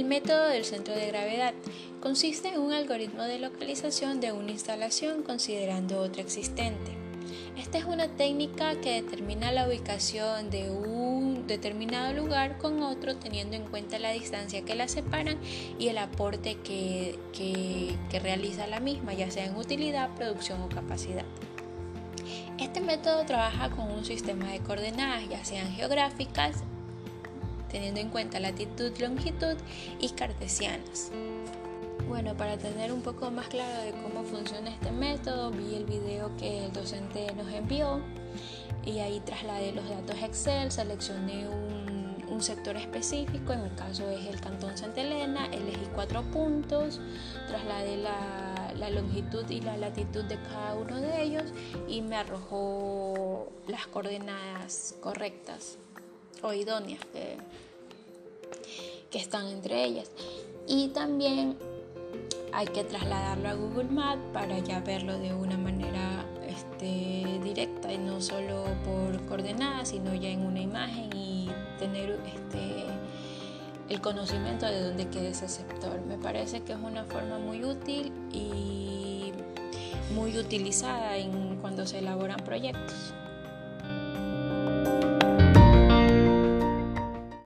Método del centro de gravedad. Consiste en un algoritmo de localización de una instalación considerando otra existente. Esta es una técnica que determina la ubicación de un determinado lugar con otro teniendo en cuenta la distancia que la separan y el aporte que, que realiza la misma, ya sea en utilidad, producción o capacidad. Este método trabaja con un sistema de coordenadas, ya sean geográficas, teniendo en cuenta latitud, longitud y cartesianas. Bueno, para tener un poco más claro de cómo funciona este método, vi el video que el docente nos envió y ahí trasladé los datos Excel, seleccioné un, sector específico, en mi caso es el Cantón Santa Elena, elegí cuatro puntos, trasladé la, la longitud y la latitud de cada uno de ellos y me arrojó las coordenadas correctas o idóneas que, que están entre ellas. Y también hay que trasladarlo a Google Maps para ya verlo de una manera este, directa y no solo por coordenadas, sino ya en una imagen y tener este, el conocimiento de dónde queda ese sector. Me parece que es una forma muy útil y muy utilizada en cuando se elaboran proyectos.